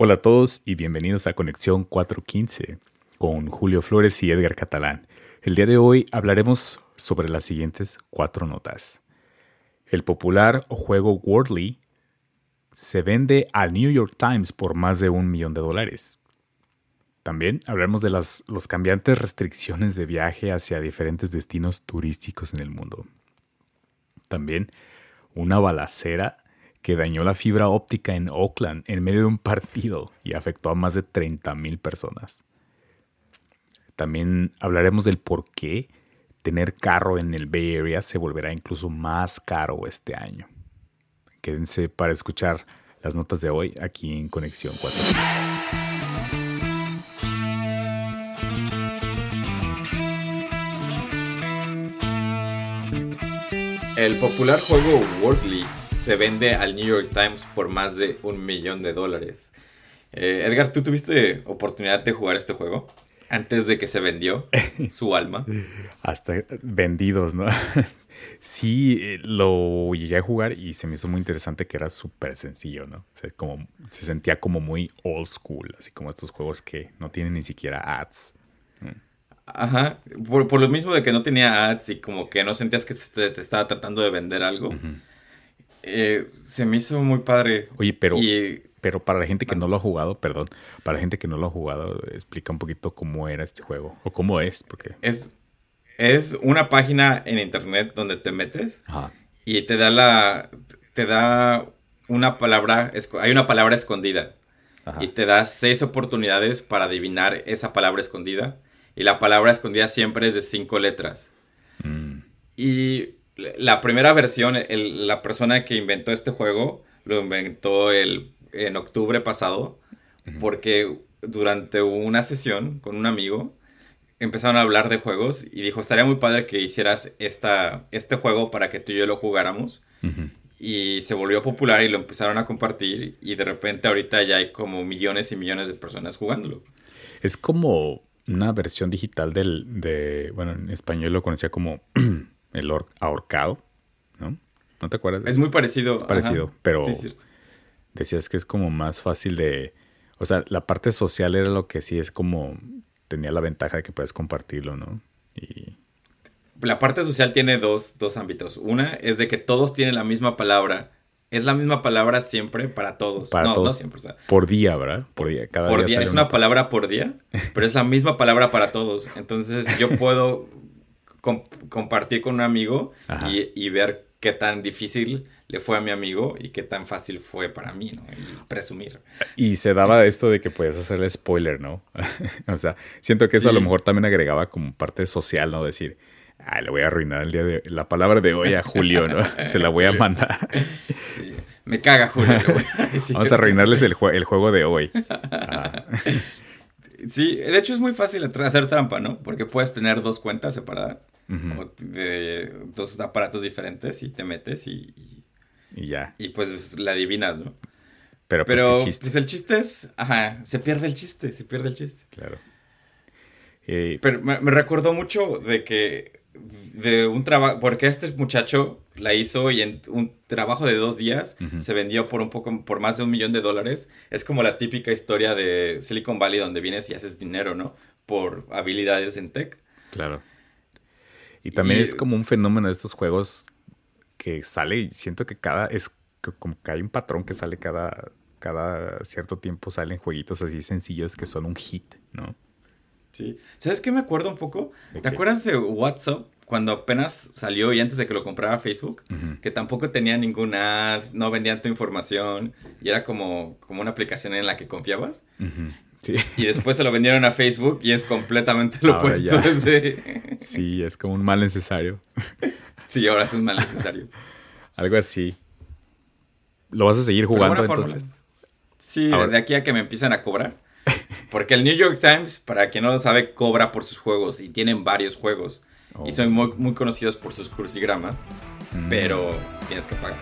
Hola a todos y bienvenidos a Conexión 415 con Julio Flores y Edgar Catalán. El día de hoy hablaremos sobre las siguientes cuatro notas. El popular juego Wordly se vende al New York Times por más de un millón de dólares. También hablaremos de las los cambiantes restricciones de viaje hacia diferentes destinos turísticos en el mundo. También una balacera que dañó la fibra óptica en Oakland en medio de un partido y afectó a más de 30.000 personas. También hablaremos del por qué tener carro en el Bay Area se volverá incluso más caro este año. Quédense para escuchar las notas de hoy aquí en Conexión 4. El popular juego Wordly se vende al New York Times por más de un millón de dólares. Eh, Edgar, ¿tú tuviste oportunidad de jugar este juego? Antes de que se vendió su alma. Hasta vendidos, ¿no? sí, eh, lo llegué a jugar y se me hizo muy interesante que era súper sencillo, ¿no? O sea, como, se sentía como muy old school, así como estos juegos que no tienen ni siquiera ads. Ajá, por, lo mismo de que no tenía ads y como que no sentías que te, estaba tratando de vender algo. Eh, se me hizo muy padre. Oye, pero, pero para la gente que no lo ha jugado, perdón, para la gente que no lo ha jugado, explica un poquito cómo era este juego o cómo es, porque es es una página en internet donde te metes y te da la te da una palabra, hay una palabra escondida y te da seis oportunidades para adivinar esa palabra escondida y la palabra escondida siempre es de cinco letras. Mm. Y la primera versión, la persona que inventó este juego lo inventó el, en octubre pasado porque durante una sesión con un amigo empezaron a hablar de juegos y dijo, estaría muy padre que hicieras esta, este juego para que tú y yo lo jugáramos. Y se volvió popular y lo empezaron a compartir y de repente ahorita ya hay como millones y millones de personas jugándolo. Es como una versión digital del, de, bueno, en español lo conocía como el ahorcado, ¿no? ¿No te acuerdas? es muy parecido. Es parecido, pero decías que es como más fácil de, o sea, la parte social era lo que sí es como, tenía la ventaja de que puedes compartirlo, ¿no? Y... La parte social tiene dos, dos ámbitos. Una es de que todos tienen la misma palabra es la misma palabra siempre para todos. Para no, no siempre. por día, ¿verdad? Por día. Cada por día. Es una, palabra por día, pero es la misma palabra para todos. Entonces yo puedo compartir con un amigo y, ver qué tan difícil le fue a mi amigo y qué tan fácil fue para mí, ¿no? Y presumir. Y se daba esto de que podías hacerle spoiler, ¿no? o sea, siento que eso a lo mejor también agregaba como parte social, ¿no? Decir, Ay, le voy a arruinar el día de la palabra de hoy a Julio, ¿no? Se la voy a mandar. Sí, me caga Julio. Vamos a arruinarles el, el juego de hoy. Ah. Sí, de hecho es muy fácil hacer trampa, ¿no? Porque puedes tener dos cuentas separadas de dos aparatos diferentes y te metes y, y, ya. Y pues la adivinas, ¿no? Pero, pues, Pero chiste? pues el chiste es, ajá, se pierde el chiste, se pierde el chiste. Claro. Eh, Pero me, me recordó mucho de que de un trabajo, porque este muchacho la hizo y en un trabajo de dos días se vendió por un poco, por más de un millón de dólares. Es como la típica historia de Silicon Valley donde vienes y haces dinero, ¿no? Por habilidades en tech. Claro. Y también es como un fenómeno de estos juegos que sale y siento que cada, es como que hay un patrón que sale cada, cada cierto tiempo salen jueguitos así sencillos que son un hit, ¿no? Sí. ¿Sabes qué me acuerdo un poco? ¿Te acuerdas de WhatsApp? Cuando apenas salió y antes de que lo comprara Facebook, que tampoco tenía ninguna ad, no vendían tu información y era como, como una aplicación en la que confiabas. sí. Y después se lo vendieron a Facebook y es completamente lo opuesto. Sí, es como un mal necesario. sí, ahora es un mal necesario. Algo así. ¿Lo vas a seguir jugando entonces? Sí, de aquí a que me empiecen a cobrar. Porque el New York Times, para quien no lo sabe, cobra por sus juegos y tienen varios juegos. Y son muy, muy, conocidos por sus crucigramas, mm. pero tienes que pagar.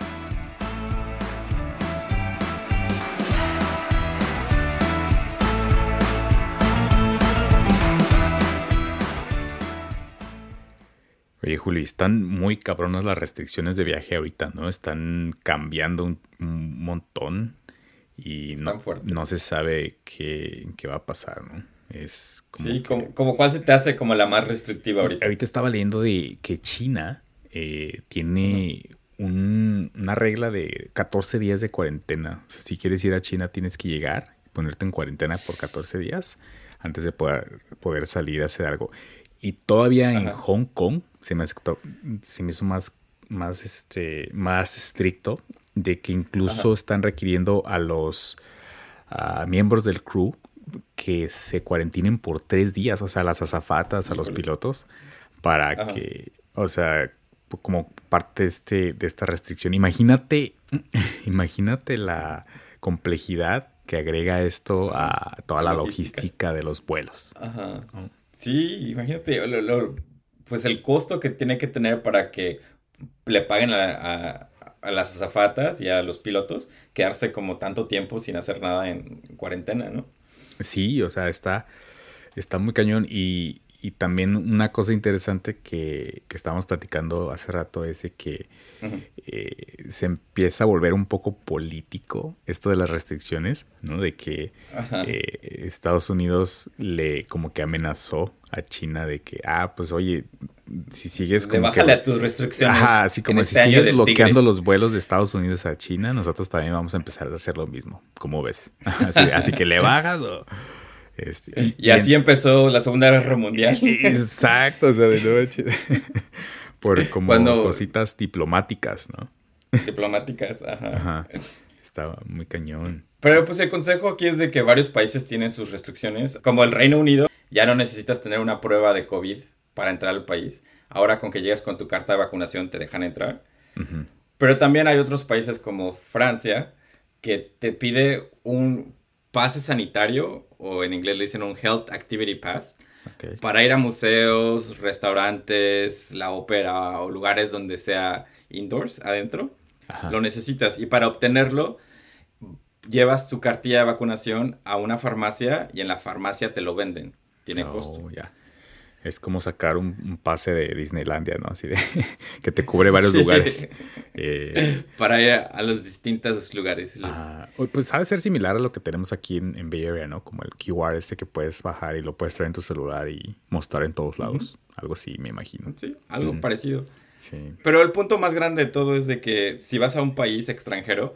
Oye, Juli, están muy cabronas las restricciones de viaje ahorita, ¿no? Están cambiando un montón y no, no, se sabe qué, qué, va a pasar, ¿no? Es como sí, como, cuál se te hace como la más restrictiva ahorita. Ahorita estaba leyendo de que China eh, tiene una regla de 14 días de cuarentena. O sea, si quieres ir a China tienes que llegar, ponerte en cuarentena por 14 días antes de poder, poder salir a hacer algo. Y todavía en Hong Kong se me, se me hizo más, más, este, más estricto de que incluso están requiriendo a los miembros del crew que se cuarentinen por tres días, o sea, las azafatas, a los pilotos, para que, o sea, como parte de, este, de esta restricción. Imagínate, imagínate la complejidad que agrega esto a toda la, logística. de los vuelos. Ajá. Sí, imagínate, pues el costo que tiene que tener para que le paguen a, las azafatas y a los pilotos quedarse como tanto tiempo sin hacer nada en cuarentena, ¿no? Sí, o sea, está, está muy cañón y, y también una cosa interesante que, que estábamos platicando hace rato es que eh, se empieza a volver un poco político esto de las restricciones, ¿no? De que eh, Estados Unidos le como que amenazó a China de que, ah, pues oye, si sigues como... bájale a tus restricciones. Ajá, así como si este sigues bloqueando los vuelos de Estados Unidos a China, nosotros también vamos a empezar a hacer lo mismo, como ves. así, así que le bajas o... Este, y, así empezó la Segunda Guerra Mundial. Exacto, o sea, de nuevo, por como cositas diplomáticas, ¿no? Diplomáticas, ajá. ajá. Estaba muy cañón. Pero pues el consejo aquí es de que varios países tienen sus restricciones. Como el Reino Unido, ya no necesitas tener una prueba de COVID para entrar al país. Ahora con que llegues con tu carta de vacunación te dejan entrar. Pero también hay otros países como Francia que te pide un pase sanitario, o en inglés le dicen un Health Activity Pass, para ir a museos, restaurantes, la ópera o lugares donde sea indoors, adentro. Lo necesitas. Y para obtenerlo, llevas tu cartilla de vacunación a una farmacia y en la farmacia te lo venden. Tiene oh, costo. Es como sacar un, pase de Disneylandia, ¿no? Así de que te cubre varios lugares. Eh, Para ir a, los distintos lugares. pues sabe ser similar a lo que tenemos aquí en, Bay Area, ¿no? Como el QR este que puedes bajar y lo puedes traer en tu celular y mostrar en todos lados. Algo así, me imagino. Sí, algo parecido. Sí. Pero el punto más grande de todo es de que si vas a un país extranjero,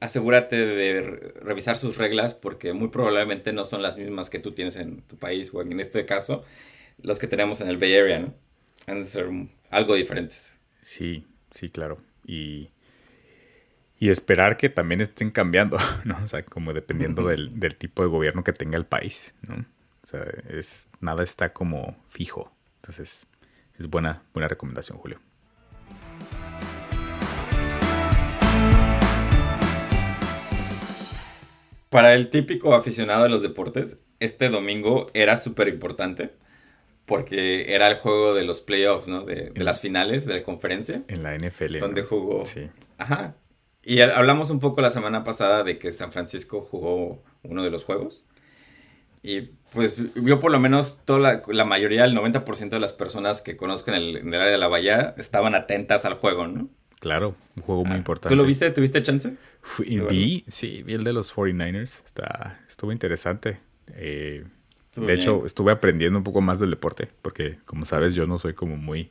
asegúrate de revisar sus reglas porque muy probablemente no son las mismas que tú tienes en tu país o en este caso los que tenemos en el Bay Area, ¿no? Han de ser algo diferentes. Sí, sí, claro. Y, y esperar que también estén cambiando, ¿no? O sea, como dependiendo del, tipo de gobierno que tenga el país, ¿no? O sea, es, nada está como fijo. Entonces, es buena, buena recomendación, Julio. Para el típico aficionado de los deportes, este domingo era súper importante porque era el juego de los playoffs, ¿no? De, las finales de la conferencia. En la NFL. Donde jugó. Sí. Ajá. Y hablamos un poco la semana pasada de que San Francisco jugó uno de los juegos. Y pues yo por lo menos toda la, mayoría, el 90% de las personas que conozco en el, área de la bahía estaban atentas al juego, ¿no? Claro, un juego muy ah, importante. ¿Tú lo viste? ¿Tuviste chance? vi, sí, vi el de los 49ers. Está, estuvo interesante. Eh, de hecho, estuve aprendiendo un poco más del deporte, porque como sabes, yo no soy como muy...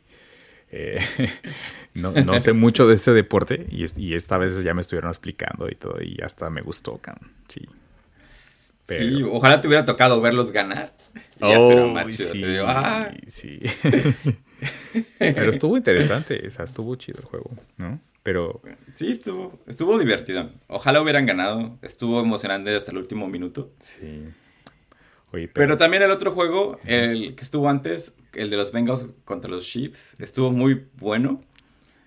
Eh, no, no, sé mucho de ese deporte y, y, esta vez ya me estuvieron explicando y todo y hasta me gustó, sí. Sí, ojalá te hubiera tocado verlos ganar. oh, sí, ah". sí. Pero estuvo interesante, o sea, estuvo chido el juego, ¿no? Pero... Sí, estuvo, estuvo divertido. Ojalá hubieran ganado, estuvo emocionante hasta el último minuto. Sí pero... también el otro juego, el que estuvo antes, el de los Bengals contra los Chiefs, estuvo muy bueno.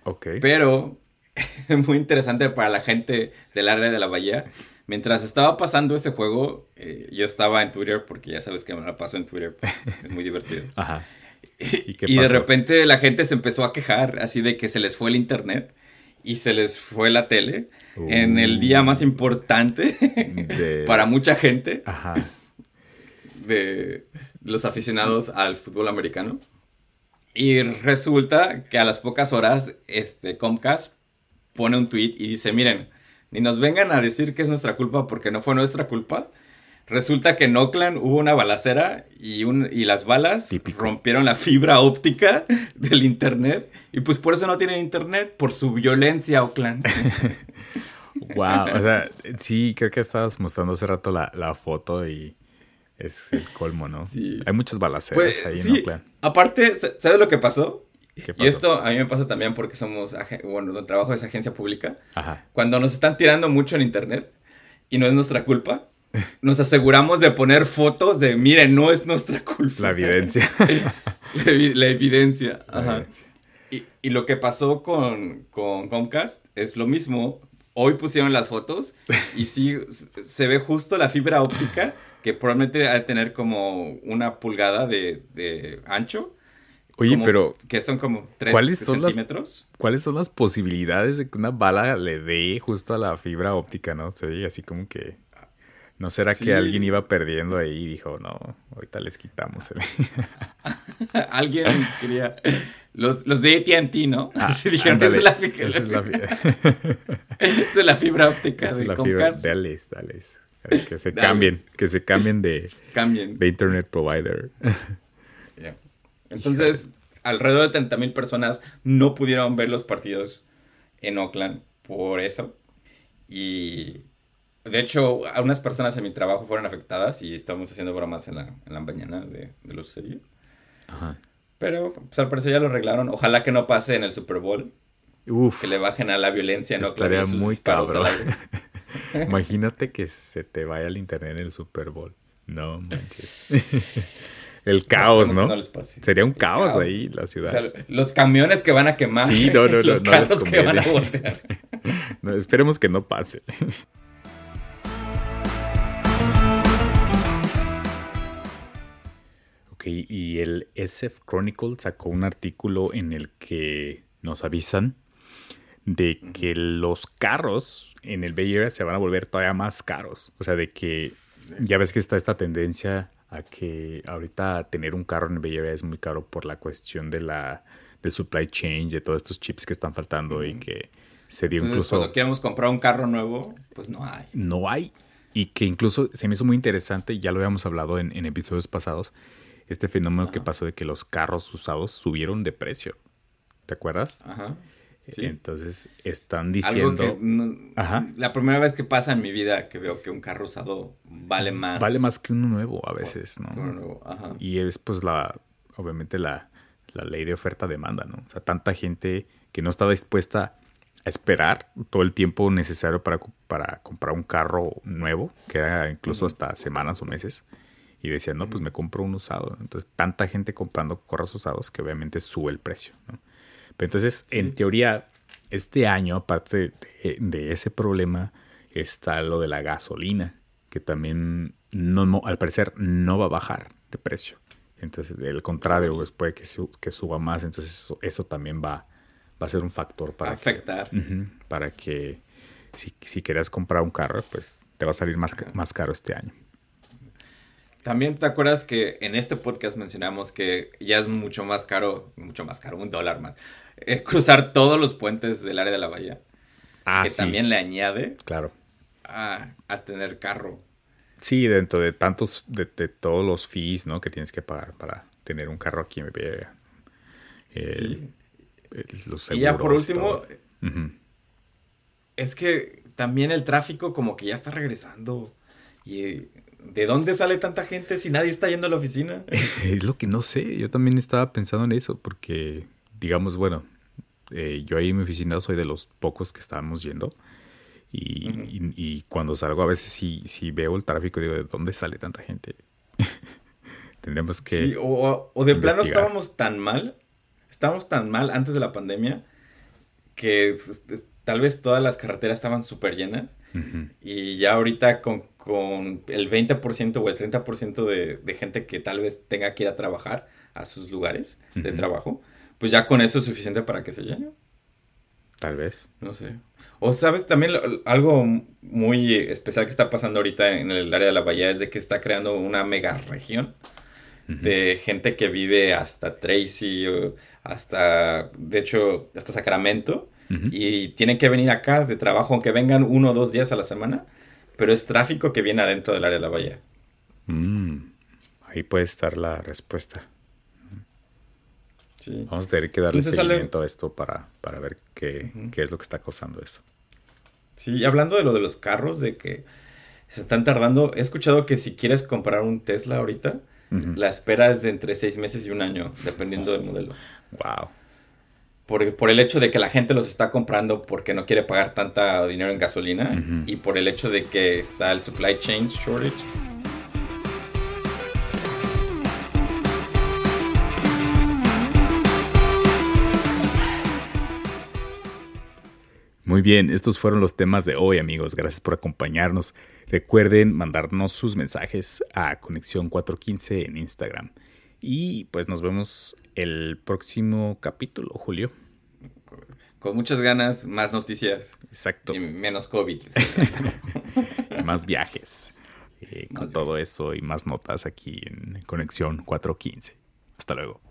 Ok. Pero muy interesante para la gente del área de la bahía. Mientras estaba pasando ese juego, eh, yo estaba en Twitter, porque ya sabes que me la paso en Twitter, es muy divertido. Ajá. ¿Y, de repente la gente se empezó a quejar, así de que se les fue el internet y se les fue la tele en el día más importante para mucha gente. Ajá de los aficionados al fútbol americano. Y resulta que a las pocas horas, este, Comcast pone un tweet y dice, miren, ni nos vengan a decir que es nuestra culpa porque no fue nuestra culpa. Resulta que en Oakland hubo una balacera y, un, y las balas rompieron la fibra óptica del internet. Y pues por eso no tienen internet, por su violencia, Oakland. wow, o sea, sí, creo que estabas mostrando hace rato la, la foto y es el colmo, ¿no? Sí. Hay muchas balaceras pues, ahí en Oakland. Aparte, ¿sabes lo que pasó? Y esto a mí me pasa también porque somos, bueno, trabajo esa agencia pública. Ajá. Cuando nos están tirando mucho en internet y no es nuestra culpa, nos aseguramos de poner fotos de, miren, no es nuestra culpa. La evidencia. la, evidencia. Ajá. Y, y, lo que pasó con, con Comcast es lo mismo. Hoy pusieron las fotos y sí se ve justo la fibra óptica que probablemente ha de tener como una pulgada de, de ancho. Oye, pero. Que son como 3 ¿cuáles centímetros. ¿Cuáles son las posibilidades de que una bala le dé justo a la fibra óptica, no? Se oye así como que. ¿No será que alguien iba perdiendo ahí y dijo, no, ahorita les quitamos el... alguien quería... Los, los de AT&T, ¿no? Ah, dijeron, esa es la, fibra... esa es la fibra óptica esa de es la fibra... Dale, dale. Que se cambien, que se cambien de, cambien. de internet provider. Entonces, alrededor de 30 mil personas no pudieron ver los partidos en Oakland por eso. Y de hecho, algunas personas en mi trabajo fueron afectadas y estábamos haciendo bromas en la, en la mañana de, de lo sucedido. Ajá. Pero pues, al parecer ya lo arreglaron. Ojalá que no pase en el Super Bowl. Uf, que le bajen a la violencia en Oakland. Estaría muy cabrón. Imagínate que se te vaya el internet en el Super Bowl. No manches. El caos, ¿no? Sería un caos, ahí la ciudad. los camiones que van a quemar. Sí, no, no, los carros que van a voltear. esperemos que no pase. ok, y el SF Chronicle sacó un artículo en el que nos avisan de que los carros en el Bay Area se van a volver todavía más caros. O sea, de que ya ves que está esta tendencia a que ahorita tener un carro en el Bay Area es muy caro por la cuestión de la del supply chain, de todos estos chips que están faltando y que se dio Entonces, incluso... cuando queremos comprar un carro nuevo, pues no hay. No hay. Y que incluso se me hizo muy interesante, ya lo habíamos hablado en, episodios pasados, este fenómeno que pasó de que los carros usados subieron de precio. ¿Te acuerdas? Ajá. Entonces están diciendo. La primera vez que pasa en mi vida que veo que un carro usado vale más. Vale más que uno nuevo a veces, ¿no? Y es pues la, obviamente la, ley de oferta-demanda, ¿no? O sea, tanta gente que no estaba dispuesta a esperar todo el tiempo necesario para, para comprar un carro nuevo, que era incluso hasta semanas o meses, y decían, no, pues me compro un usado. Entonces, tanta gente comprando carros usados que obviamente sube el precio, ¿no? Entonces, en teoría, este año, aparte de, ese problema, está lo de la gasolina, que también, no, al parecer, no va a bajar de precio. Entonces, el contrario, pues, puede que, que suba más. Entonces, eso, también va, va a ser un factor para afectar. para que si, si quieres comprar un carro, pues te va a salir más, más caro este año. También te acuerdas que en este podcast mencionamos que ya es mucho más caro, mucho más caro, un dólar más, eh, cruzar todos los puentes del área de la bahía. Ah, que también le añade. Claro. A, tener carro. Sí, dentro de tantos, de, todos los fees, ¿no? Que tienes que pagar para tener un carro aquí en Bahía. sí. y ya por último, es que también el tráfico como que ya está regresando. Y ¿De dónde sale tanta gente si nadie está yendo a la oficina? es lo que no sé. Yo también estaba pensando en eso porque, digamos, bueno, eh, yo ahí en mi oficina soy de los pocos que estábamos yendo. Y, cuando salgo a veces sí, sí veo el tráfico y digo, ¿de dónde sale tanta gente? Tendríamos que... Sí, o, de plano estábamos tan mal, estábamos tan mal antes de la pandemia que tal vez todas las carreteras estaban súper llenas y ya ahorita con, el 20% o el 30% de, de gente que tal vez tenga que ir a trabajar a sus lugares de trabajo, pues ya con eso es suficiente para que se llene. Tal vez. No sé. O sabes, también algo muy especial que está pasando ahorita en el área de la bahía es de que está creando una mega región de gente que vive hasta Tracy, hasta, de hecho, hasta Sacramento y tienen que venir acá de trabajo, aunque vengan uno o dos días a la semana, pero es tráfico que viene adentro del área de la bahía. Mm, ahí puede estar la respuesta. Vamos a tener que darle seguimiento a esto para, para ver qué, qué, es lo que está causando eso. Sí, hablando de lo de los carros, de que se están tardando, he escuchado que si quieres comprar un Tesla ahorita, la espera es de entre seis meses y un año, dependiendo del modelo. Wow. Por, por, el hecho de que la gente los está comprando porque no quiere pagar tanta dinero en gasolina y por el hecho de que está el supply chain shortage Muy bien, estos fueron los temas de hoy amigos, gracias por acompañarnos. Recuerden mandarnos sus mensajes a Conexión 415 en Instagram. Y pues nos vemos el próximo capítulo, Julio. Con muchas ganas, más noticias. Exacto. Y menos COVID. más viajes. Eh, con todo eso y más notas aquí en Conexión 415. Hasta luego.